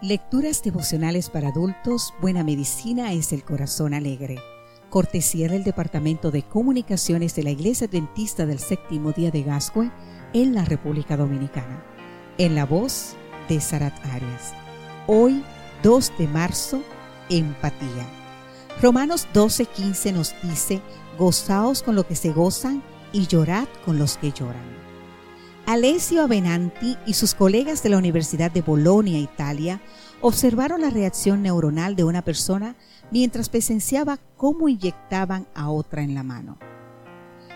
Lecturas devocionales para adultos, Buena Medicina es el Corazón Alegre. Cortesía del Departamento de Comunicaciones de la Iglesia Adventista del Séptimo Día de Gascue en la República Dominicana. En la voz de Sarat Arias. Hoy, 2 de marzo, empatía. Romanos 12:15 nos dice, gozaos con lo que se gozan y llorad con los que lloran. Alessio Avenanti y sus colegas de la Universidad de Bolonia, Italia, observaron la reacción neuronal de una persona mientras presenciaba cómo inyectaban a otra en la mano.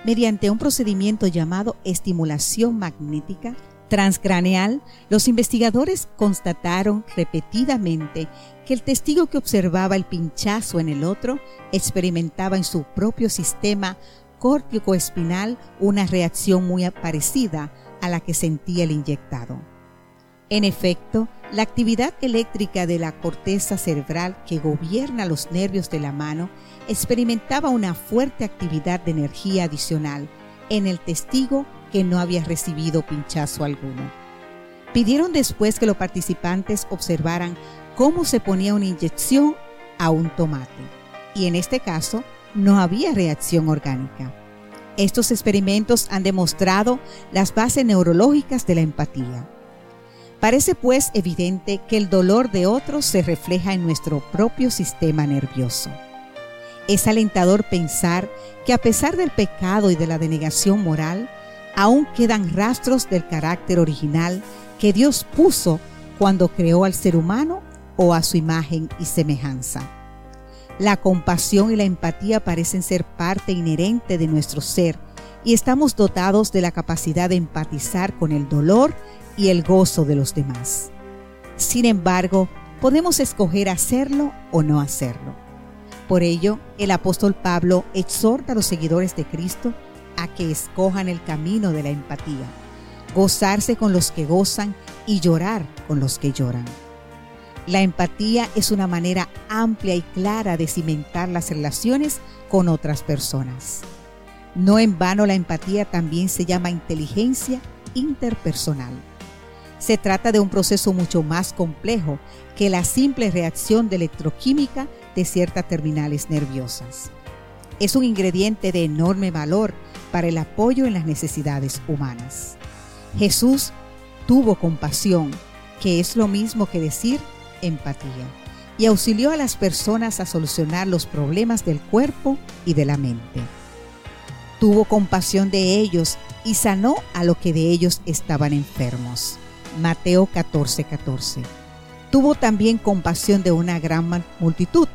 Mediante un procedimiento llamado estimulación magnética transcraneal, los investigadores constataron repetidamente que el testigo que observaba el pinchazo en el otro experimentaba en su propio sistema córtico-espinal una reacción muy parecida a la que sentía el inyectado. En efecto, la actividad eléctrica de la corteza cerebral que gobierna los nervios de la mano experimentaba una fuerte actividad de energía adicional en el testigo que no había recibido pinchazo alguno. Pidieron después que los participantes observaran cómo se ponía una inyección a un tomate, y en este caso no había reacción orgánica. Estos experimentos han demostrado las bases neurológicas de la empatía. Parece pues evidente que el dolor de otros se refleja en nuestro propio sistema nervioso. Es alentador pensar que a pesar del pecado y de la denegación moral, aún quedan rastros del carácter original que Dios puso cuando creó al ser humano o a su imagen y semejanza. La compasión y la empatía parecen ser parte inherente de nuestro ser y estamos dotados de la capacidad de empatizar con el dolor y el gozo de los demás. Sin embargo, podemos escoger hacerlo o no hacerlo. Por ello, el apóstol Pablo exhorta a los seguidores de Cristo a que escojan el camino de la empatía, gozarse con los que gozan y llorar con los que lloran. La empatía es una manera amplia y clara de cimentar las relaciones con otras personas. No en vano la empatía también se llama inteligencia interpersonal. Se trata de un proceso mucho más complejo que la simple reacción de electroquímica de ciertas terminales nerviosas. Es un ingrediente de enorme valor para el apoyo en las necesidades humanas. Jesús tuvo compasión, que es lo mismo que decir empatía y auxilió a las personas a solucionar los problemas del cuerpo y de la mente. Tuvo compasión de ellos y sanó a lo que de ellos estaban enfermos. Mateo 14:14. 14. Tuvo también compasión de una gran multitud,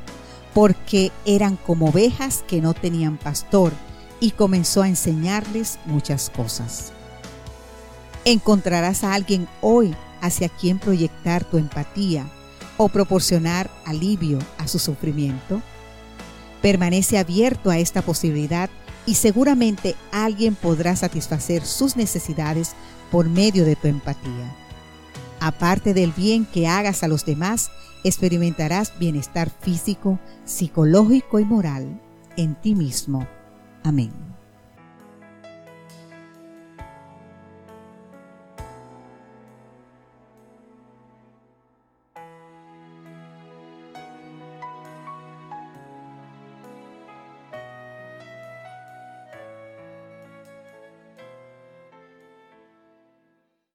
porque eran como ovejas que no tenían pastor, y comenzó a enseñarles muchas cosas. Encontrarás a alguien hoy hacia quien proyectar tu empatía o proporcionar alivio a su sufrimiento? Permanece abierto a esta posibilidad y seguramente alguien podrá satisfacer sus necesidades por medio de tu empatía. Aparte del bien que hagas a los demás, experimentarás bienestar físico, psicológico y moral en ti mismo. Amén.